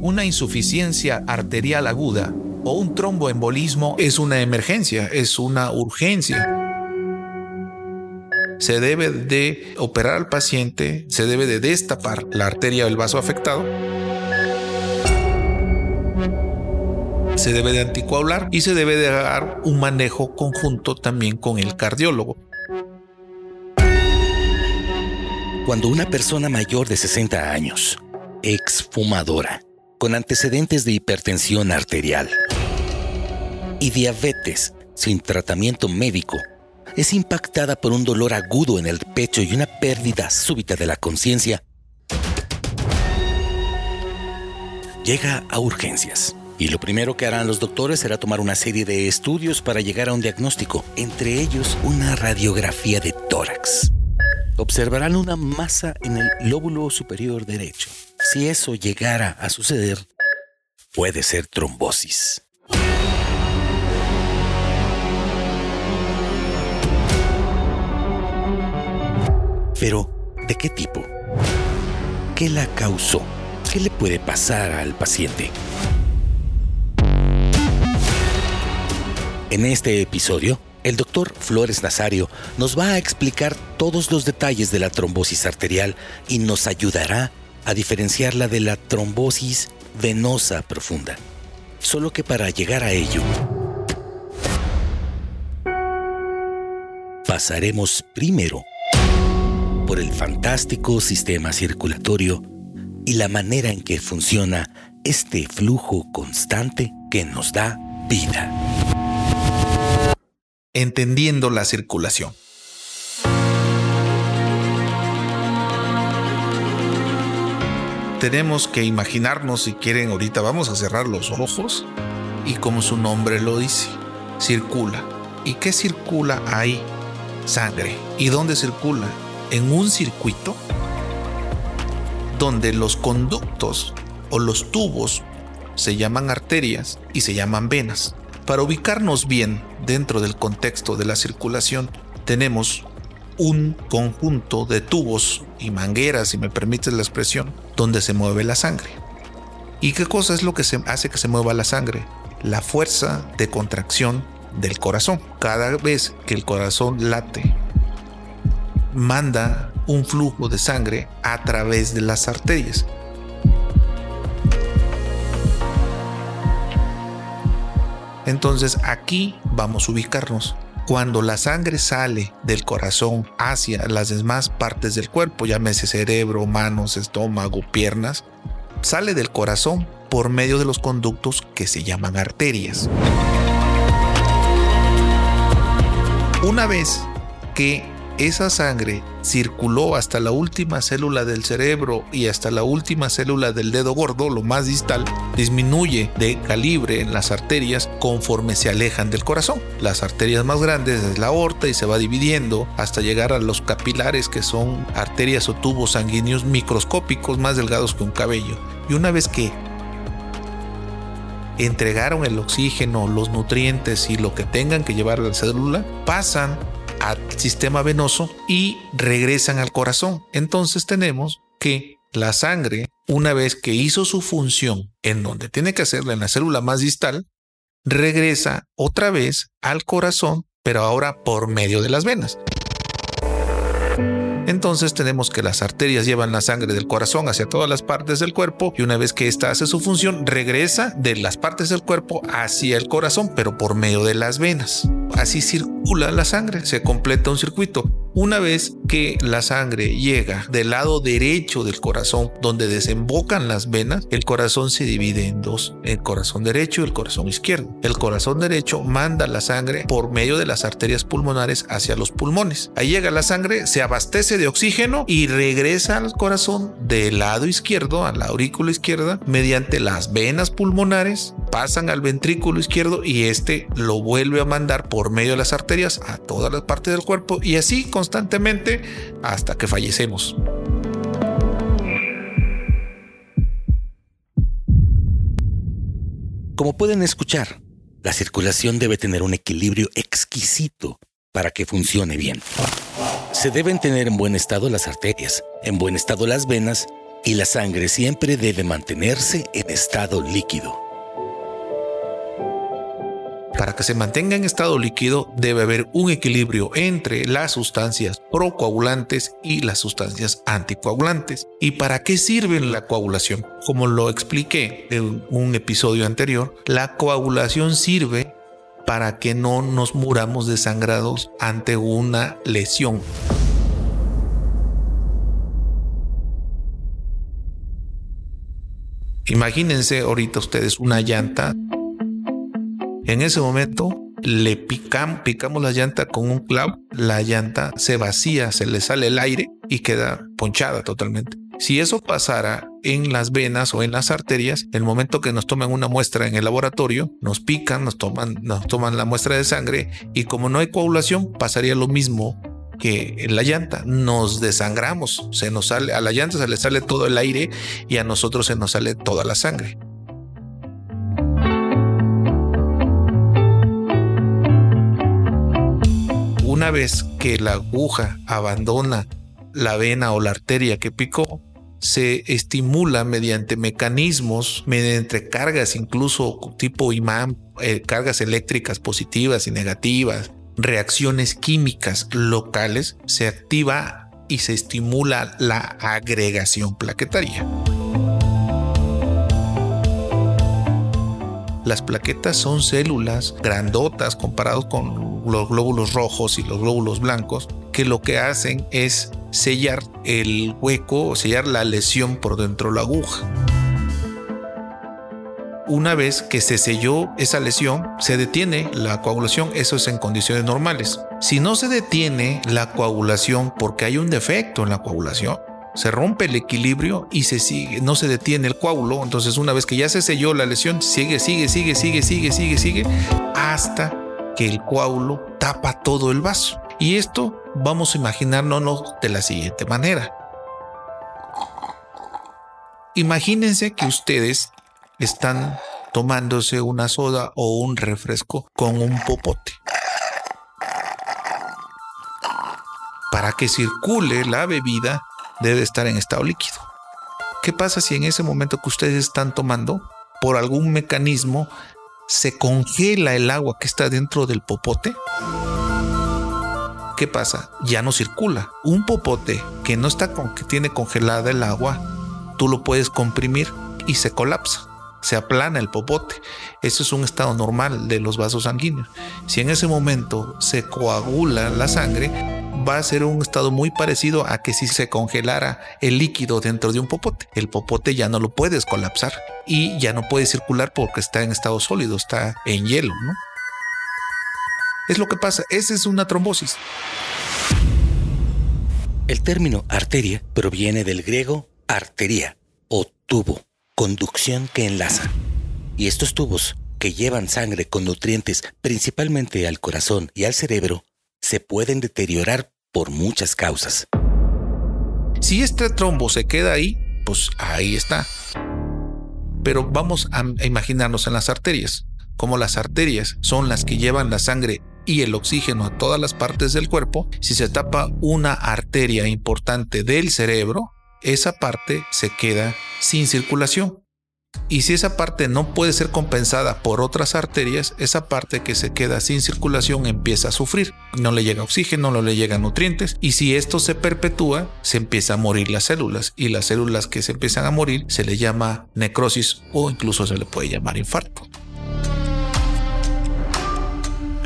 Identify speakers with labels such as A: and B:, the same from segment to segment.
A: una insuficiencia arterial aguda o un tromboembolismo es una emergencia, es una urgencia. Se debe de operar al paciente, se debe de destapar la arteria del vaso afectado se debe de anticoagular y se debe de dar un manejo conjunto también con el cardiólogo.
B: Cuando una persona mayor de 60 años, exfumadora, con antecedentes de hipertensión arterial y diabetes sin tratamiento médico, es impactada por un dolor agudo en el pecho y una pérdida súbita de la conciencia, llega a urgencias. Y lo primero que harán los doctores será tomar una serie de estudios para llegar a un diagnóstico, entre ellos una radiografía de tórax. Observarán una masa en el lóbulo superior derecho. Si eso llegara a suceder, puede ser trombosis. Pero, ¿de qué tipo? ¿Qué la causó? ¿Qué le puede pasar al paciente? En este episodio, el doctor Flores Nazario nos va a explicar todos los detalles de la trombosis arterial y nos ayudará a diferenciarla de la trombosis venosa profunda. Solo que para llegar a ello, pasaremos primero por el fantástico sistema circulatorio y la manera en que funciona este flujo constante que nos da vida
A: entendiendo la circulación. Tenemos que imaginarnos, si quieren, ahorita vamos a cerrar los ojos y como su nombre lo dice, circula. ¿Y qué circula ahí? Sangre. ¿Y dónde circula? En un circuito donde los conductos o los tubos se llaman arterias y se llaman venas. Para ubicarnos bien dentro del contexto de la circulación, tenemos un conjunto de tubos y mangueras, si me permites la expresión, donde se mueve la sangre. ¿Y qué cosa es lo que se hace que se mueva la sangre? La fuerza de contracción del corazón. Cada vez que el corazón late, manda un flujo de sangre a través de las arterias. Entonces aquí vamos a ubicarnos. Cuando la sangre sale del corazón hacia las demás partes del cuerpo, llámese cerebro, manos, estómago, piernas, sale del corazón por medio de los conductos que se llaman arterias. Una vez que esa sangre circuló hasta la última célula del cerebro y hasta la última célula del dedo gordo, lo más distal, disminuye de calibre en las arterias conforme se alejan del corazón. Las arterias más grandes es la aorta y se va dividiendo hasta llegar a los capilares que son arterias o tubos sanguíneos microscópicos más delgados que un cabello. Y una vez que entregaron el oxígeno, los nutrientes y lo que tengan que llevar a la célula, pasan al sistema venoso y regresan al corazón. Entonces tenemos que la sangre, una vez que hizo su función en donde tiene que hacerla en la célula más distal, regresa otra vez al corazón, pero ahora por medio de las venas. Entonces tenemos que las arterias llevan la sangre del corazón hacia todas las partes del cuerpo y una vez que ésta hace su función, regresa de las partes del cuerpo hacia el corazón, pero por medio de las venas. Así circula la sangre, se completa un circuito. Una vez que la sangre llega del lado derecho del corazón, donde desembocan las venas, el corazón se divide en dos, el corazón derecho y el corazón izquierdo. El corazón derecho manda la sangre por medio de las arterias pulmonares hacia los pulmones. Ahí llega la sangre, se abastece de oxígeno y regresa al corazón del lado izquierdo, a la aurícula izquierda, mediante las venas pulmonares, pasan al ventrículo izquierdo y este lo vuelve a mandar por medio de las arterias a todas las partes del cuerpo y así constantemente hasta que fallecemos.
B: Como pueden escuchar, la circulación debe tener un equilibrio exquisito para que funcione bien. Se deben tener en buen estado las arterias, en buen estado las venas y la sangre siempre debe mantenerse en estado líquido.
A: Para que se mantenga en estado líquido debe haber un equilibrio entre las sustancias procoagulantes y las sustancias anticoagulantes. ¿Y para qué sirve la coagulación? Como lo expliqué en un episodio anterior, la coagulación sirve para que no nos muramos desangrados ante una lesión. Imagínense ahorita ustedes una llanta en ese momento le picamos, picamos la llanta con un clavo, la llanta se vacía, se le sale el aire y queda ponchada totalmente. Si eso pasara en las venas o en las arterias, el momento que nos toman una muestra en el laboratorio, nos pican, nos toman, nos toman la muestra de sangre y como no hay coagulación, pasaría lo mismo que en la llanta. Nos desangramos, se nos sale, a la llanta se le sale todo el aire y a nosotros se nos sale toda la sangre. una vez que la aguja abandona la vena o la arteria que picó, se estimula mediante mecanismos, mediante cargas incluso tipo imán, eh, cargas eléctricas positivas y negativas, reacciones químicas locales, se activa y se estimula la agregación plaquetaria. Las plaquetas son células grandotas comparados con los glóbulos rojos y los glóbulos blancos que lo que hacen es sellar el hueco o sellar la lesión por dentro de la aguja. Una vez que se selló esa lesión, se detiene la coagulación, eso es en condiciones normales. Si no se detiene la coagulación porque hay un defecto en la coagulación, se rompe el equilibrio y se sigue, no se detiene el coágulo. Entonces, una vez que ya se selló la lesión, sigue, sigue, sigue, sigue, sigue, sigue, sigue, hasta que el coágulo tapa todo el vaso. Y esto vamos a imaginarnos de la siguiente manera. Imagínense que ustedes están tomándose una soda o un refresco con un popote. Para que circule la bebida debe estar en estado líquido. ¿Qué pasa si en ese momento que ustedes están tomando, por algún mecanismo, se congela el agua que está dentro del popote? ¿Qué pasa? Ya no circula. Un popote que no está con, que tiene congelada el agua, tú lo puedes comprimir y se colapsa. Se aplana el popote. Eso es un estado normal de los vasos sanguíneos. Si en ese momento se coagula la sangre, va a ser un estado muy parecido a que si se congelara el líquido dentro de un popote. El popote ya no lo puedes colapsar y ya no puede circular porque está en estado sólido, está en hielo. Es lo que pasa, esa es una trombosis.
B: El término arteria proviene del griego arteria o tubo, conducción que enlaza. Y estos tubos, que llevan sangre con nutrientes principalmente al corazón y al cerebro, se pueden deteriorar por muchas causas.
A: Si este trombo se queda ahí, pues ahí está. Pero vamos a imaginarnos en las arterias. Como las arterias son las que llevan la sangre y el oxígeno a todas las partes del cuerpo, si se tapa una arteria importante del cerebro, esa parte se queda sin circulación. Y si esa parte no puede ser compensada por otras arterias, esa parte que se queda sin circulación empieza a sufrir. No le llega oxígeno, no le llegan nutrientes. Y si esto se perpetúa, se empieza a morir las células. Y las células que se empiezan a morir se le llama necrosis o incluso se le puede llamar infarto.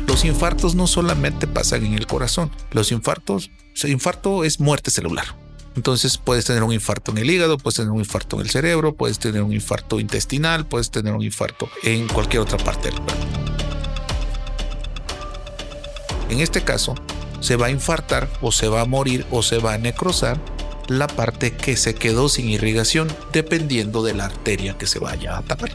A: Los infartos no solamente pasan en el corazón. Los infartos, infarto es muerte celular. Entonces puedes tener un infarto en el hígado, puedes tener un infarto en el cerebro, puedes tener un infarto intestinal, puedes tener un infarto en cualquier otra parte del cuerpo. En este caso, se va a infartar o se va a morir o se va a necrosar la parte que se quedó sin irrigación dependiendo de la arteria que se vaya a tapar.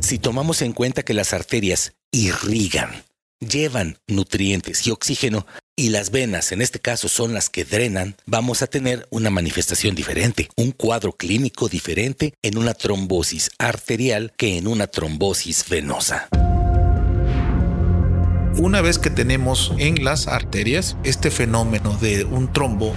B: Si tomamos en cuenta que las arterias irrigan, llevan nutrientes y oxígeno y las venas, en este caso, son las que drenan, vamos a tener una manifestación diferente, un cuadro clínico diferente en una trombosis arterial que en una trombosis venosa.
A: Una vez que tenemos en las arterias este fenómeno de un trombo,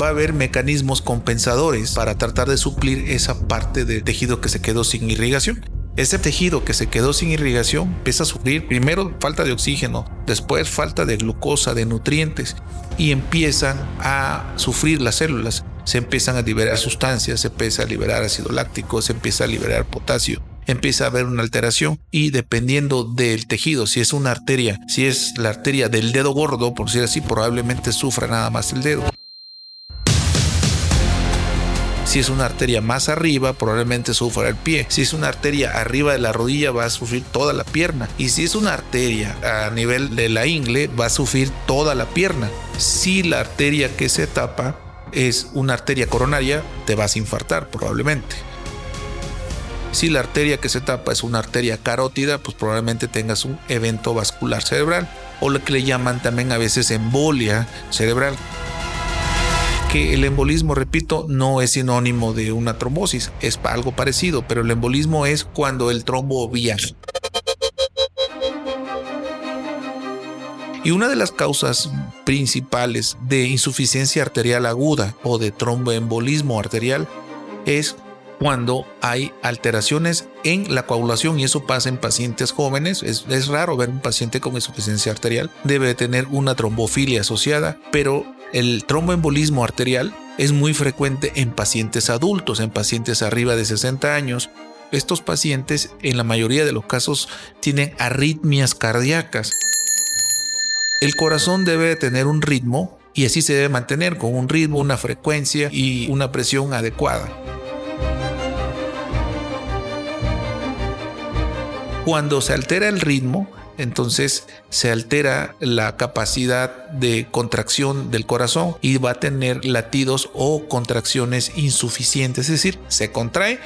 A: va a haber mecanismos compensadores para tratar de suplir esa parte del tejido que se quedó sin irrigación. Ese tejido que se quedó sin irrigación empieza a sufrir primero falta de oxígeno, después falta de glucosa, de nutrientes y empiezan a sufrir las células. Se empiezan a liberar sustancias, se empieza a liberar ácido láctico, se empieza a liberar potasio empieza a haber una alteración y dependiendo del tejido, si es una arteria, si es la arteria del dedo gordo, por decir así, probablemente sufra nada más el dedo. Si es una arteria más arriba, probablemente sufra el pie. Si es una arteria arriba de la rodilla, va a sufrir toda la pierna. Y si es una arteria a nivel de la ingle, va a sufrir toda la pierna. Si la arteria que se tapa es una arteria coronaria, te vas a infartar probablemente. Si la arteria que se tapa es una arteria carótida, pues probablemente tengas un evento vascular cerebral o lo que le llaman también a veces embolia cerebral que el embolismo, repito, no es sinónimo de una trombosis, es algo parecido, pero el embolismo es cuando el trombo viaja. Y una de las causas principales de insuficiencia arterial aguda o de tromboembolismo arterial es cuando hay alteraciones en la coagulación y eso pasa en pacientes jóvenes. Es, es, raro ver un paciente con insuficiencia arterial. Debe tener una trombofilia asociada, pero el tromboembolismo arterial es muy frecuente en pacientes adultos, en pacientes arriba de 60 años. Estos pacientes en la mayoría de los casos tienen arritmias cardíacas. El corazón debe tener un ritmo y así se debe mantener con un ritmo, una frecuencia y una presión adecuada. Cuando se altera el ritmo, entonces se altera la capacidad de contracción del corazón y va a tener latidos o contracciones insuficientes, es decir, se contrae,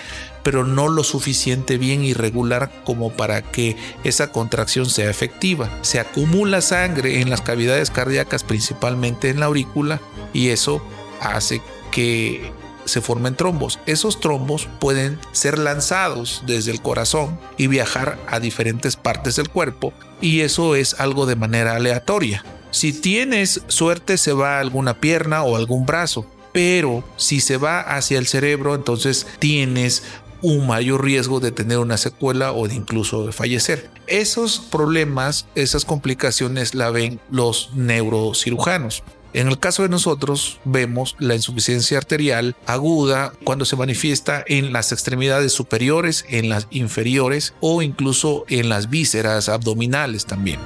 A: pero no lo suficiente bien irregular como para que esa contracción sea efectiva. Se acumula sangre en las cavidades cardíacas, principalmente en la aurícula, y eso hace que se formen trombos. Esos trombos pueden ser lanzados desde el corazón y viajar a diferentes partes del cuerpo y eso es algo de manera aleatoria. Si tienes suerte se va a alguna pierna o algún brazo, pero si se va hacia el cerebro entonces tienes un mayor riesgo de tener una secuela o de incluso de fallecer. Esos problemas, esas complicaciones la ven los neurocirujanos. En el caso de nosotros vemos la insuficiencia arterial aguda cuando se manifiesta en las extremidades superiores, en las inferiores o incluso en las vísceras abdominales también.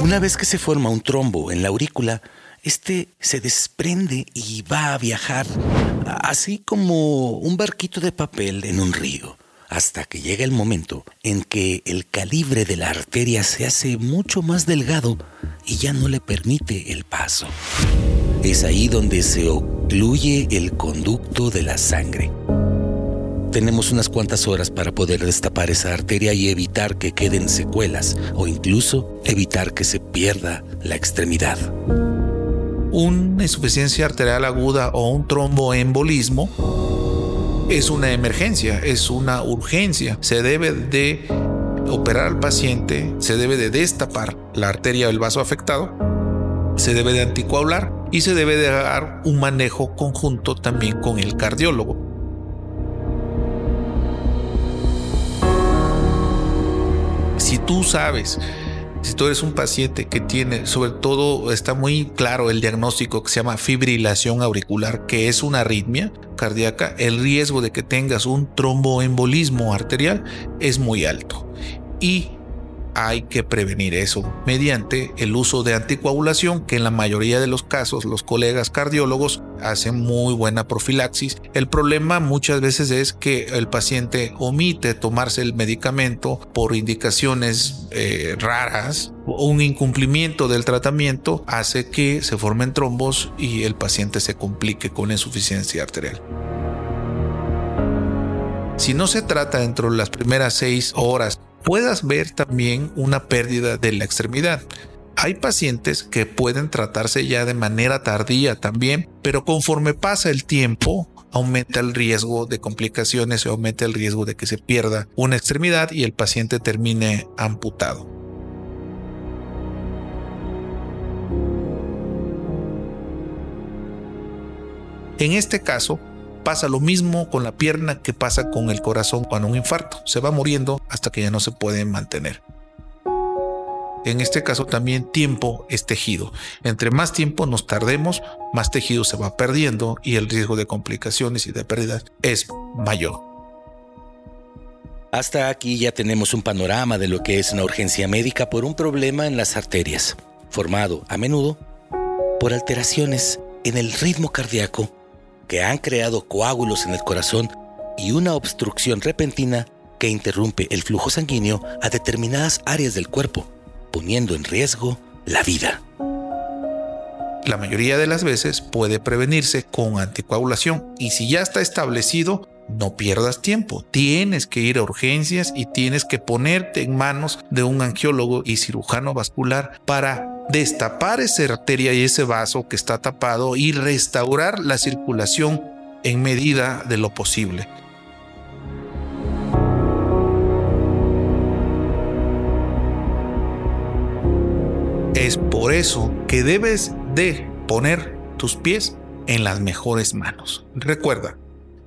B: Una vez que se forma un trombo en la aurícula, este se desprende y va a viajar, así como un barquito de papel en un río, hasta que llega el momento en que el calibre de la arteria se hace mucho más delgado y ya no le permite el paso. Es ahí donde se ocluye el conducto de la sangre. Tenemos unas cuantas horas para poder destapar esa arteria y evitar que queden secuelas o incluso evitar que se pierda la extremidad
A: una insuficiencia arterial aguda o un tromboembolismo es una emergencia, es una urgencia. Se debe de operar al paciente, se debe de destapar la arteria del vaso afectado, se debe de anticoagular y se debe de dar un manejo conjunto también con el cardiólogo. Si tú sabes si tú eres un paciente que tiene, sobre todo está muy claro el diagnóstico que se llama fibrilación auricular, que es una arritmia cardíaca, el riesgo de que tengas un tromboembolismo arterial es muy alto. Y hay que prevenir eso mediante el uso de anticoagulación, que en la mayoría de los casos los colegas cardiólogos hacen muy buena profilaxis. El problema muchas veces es que el paciente omite tomarse el medicamento por indicaciones eh, raras un incumplimiento del tratamiento hace que se formen trombos y el paciente se complique con insuficiencia arterial. Si no se trata dentro de las primeras seis horas puedas ver también una pérdida de la extremidad. Hay pacientes que pueden tratarse ya de manera tardía también, pero conforme pasa el tiempo, aumenta el riesgo de complicaciones y aumenta el riesgo de que se pierda una extremidad y el paciente termine amputado. En este caso, pasa lo mismo con la pierna que pasa con el corazón cuando un infarto. Se va muriendo hasta que ya no se puede mantener. En este caso también tiempo es tejido. Entre más tiempo nos tardemos, más tejido se va perdiendo y el riesgo de complicaciones y de pérdidas es mayor.
B: Hasta aquí ya tenemos un panorama de lo que es una urgencia médica por un problema en las arterias, formado a menudo por alteraciones en el ritmo cardíaco que han creado coágulos en el corazón y una obstrucción repentina que interrumpe el flujo sanguíneo a determinadas áreas del cuerpo, poniendo en riesgo la vida.
A: La mayoría de las veces puede prevenirse con anticoagulación y si ya está establecido, no pierdas tiempo. Tienes que ir a urgencias y tienes que ponerte en manos de un angiólogo y cirujano vascular para destapar esa arteria y ese vaso que está tapado y restaurar la circulación en medida de lo posible. Es por eso que debes de poner tus pies en las mejores manos. Recuerda,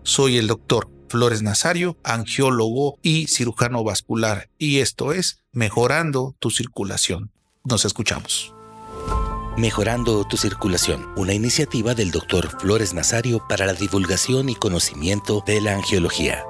A: soy el doctor Flores Nazario, angiólogo y cirujano vascular, y esto es Mejorando tu Circulación. Nos escuchamos.
B: Mejorando tu circulación, una iniciativa del doctor Flores Nazario para la divulgación y conocimiento de la angiología.